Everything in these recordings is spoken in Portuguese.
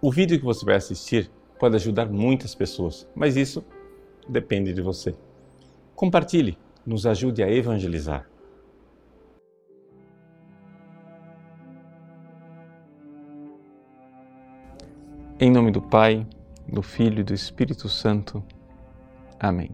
O vídeo que você vai assistir pode ajudar muitas pessoas, mas isso depende de você. Compartilhe, nos ajude a evangelizar. Em nome do Pai, do Filho e do Espírito Santo. Amém.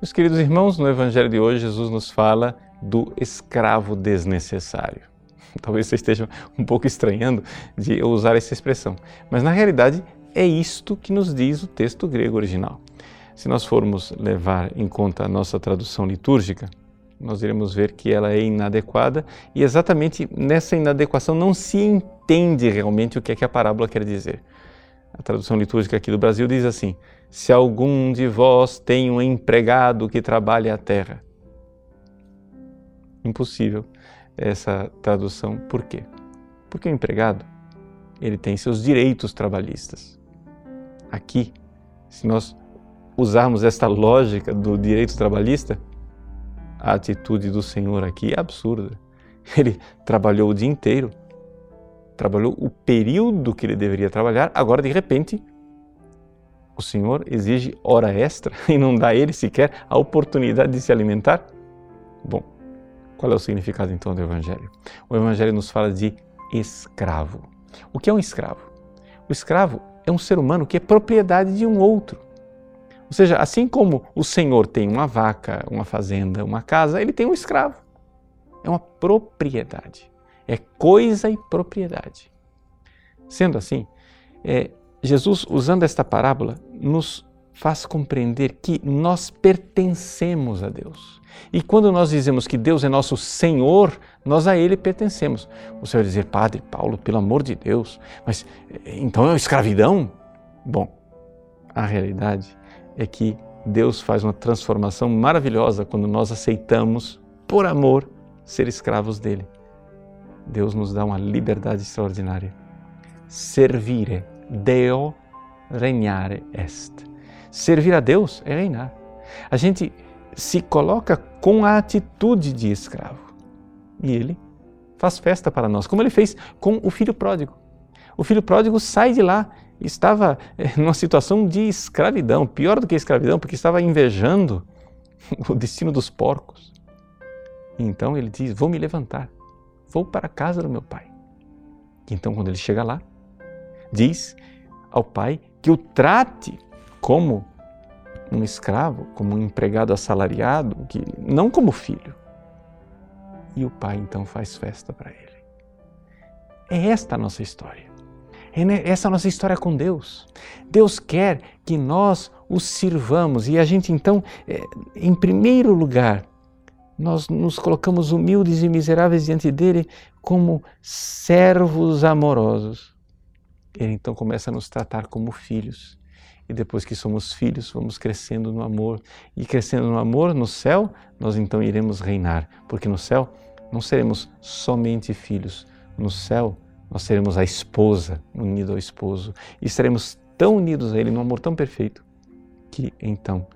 Meus queridos irmãos, no Evangelho de hoje, Jesus nos fala do escravo desnecessário. Talvez você esteja um pouco estranhando de eu usar essa expressão, mas na realidade é isto que nos diz o texto grego original. Se nós formos levar em conta a nossa tradução litúrgica, nós iremos ver que ela é inadequada e exatamente nessa inadequação não se entende realmente o que é que a parábola quer dizer. A tradução litúrgica aqui do Brasil diz assim: Se algum de vós tem um empregado que trabalha a terra. Impossível essa tradução. Por quê? Porque o empregado, ele tem seus direitos trabalhistas. Aqui, se nós usarmos esta lógica do direito trabalhista, a atitude do Senhor aqui é absurda. Ele trabalhou o dia inteiro, trabalhou o período que ele deveria trabalhar, agora de repente o Senhor exige hora extra e não dá a ele sequer a oportunidade de se alimentar? Bom, qual é o significado então do Evangelho? O Evangelho nos fala de escravo. O que é um escravo? O escravo é um ser humano que é propriedade de um outro. Ou seja, assim como o senhor tem uma vaca, uma fazenda, uma casa, ele tem um escravo. É uma propriedade. É coisa e propriedade. Sendo assim, é, Jesus, usando esta parábola, nos faz compreender que nós pertencemos a Deus. E quando nós dizemos que Deus é nosso Senhor, nós a Ele pertencemos. Você vai dizer, Padre Paulo, pelo amor de Deus, mas então é escravidão? Bom, a realidade é que Deus faz uma transformação maravilhosa quando nós aceitamos, por amor, ser escravos dele. Deus nos dá uma liberdade extraordinária. Servire, Deo regnare est. Servir a Deus é reinar. A gente se coloca com a atitude de escravo. E ele faz festa para nós, como ele fez com o filho pródigo. O filho pródigo sai de lá, estava eh, numa situação de escravidão, pior do que escravidão, porque estava invejando o destino dos porcos. então ele diz: Vou me levantar, vou para a casa do meu pai. então, quando ele chega lá, diz ao pai que o trate como um escravo, como um empregado assalariado, que não como filho. E o pai então faz festa para ele. É esta a nossa história. É essa a nossa história com Deus. Deus quer que nós o sirvamos e a gente então, é, em primeiro lugar, nós nos colocamos humildes e miseráveis diante dele como servos amorosos. Ele então começa a nos tratar como filhos e depois que somos filhos, vamos crescendo no amor. E crescendo no amor, no céu, nós então iremos reinar, porque no céu não seremos somente filhos. No céu, nós seremos a esposa unida ao esposo e estaremos tão unidos a Ele num amor tão perfeito que então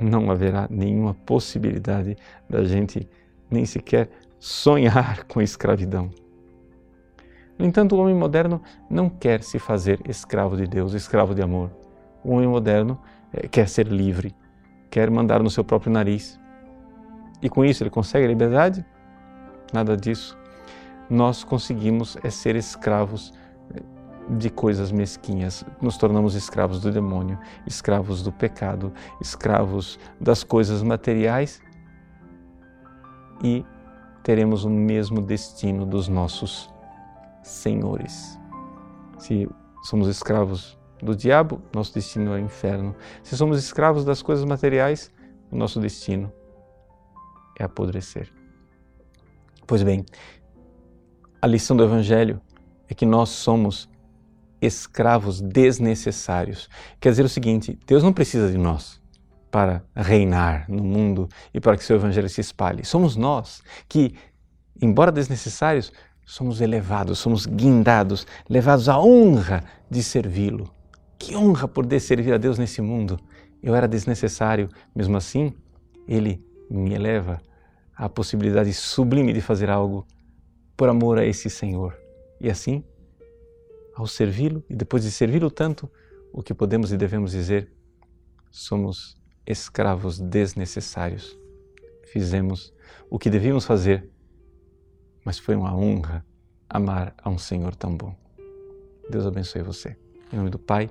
não haverá nenhuma possibilidade da gente nem sequer sonhar com escravidão. No entanto, o homem moderno não quer se fazer escravo de Deus, escravo de amor o homem moderno é, quer ser livre, quer mandar no seu próprio nariz. E com isso ele consegue a liberdade? Nada disso. Nós conseguimos é ser escravos eh, de coisas mesquinhas, nos tornamos escravos do demônio, escravos do pecado, escravos das coisas materiais e teremos o mesmo destino dos nossos senhores. Se somos escravos do diabo, nosso destino é o inferno. Se somos escravos das coisas materiais, o nosso destino é apodrecer. Pois bem, a lição do Evangelho é que nós somos escravos desnecessários. Quer dizer o seguinte: Deus não precisa de nós para reinar no mundo e para que seu Evangelho se espalhe. Somos nós que, embora desnecessários, somos elevados, somos guindados, levados à honra de servi-lo. Que honra poder servir a Deus nesse mundo. Eu era desnecessário, mesmo assim, Ele me eleva à possibilidade sublime de fazer algo por amor a esse Senhor. E assim, ao servi-lo e depois de servi-lo tanto, o que podemos e devemos dizer? Somos escravos desnecessários. Fizemos o que devíamos fazer, mas foi uma honra amar a um Senhor tão bom. Deus abençoe você. Em nome do Pai,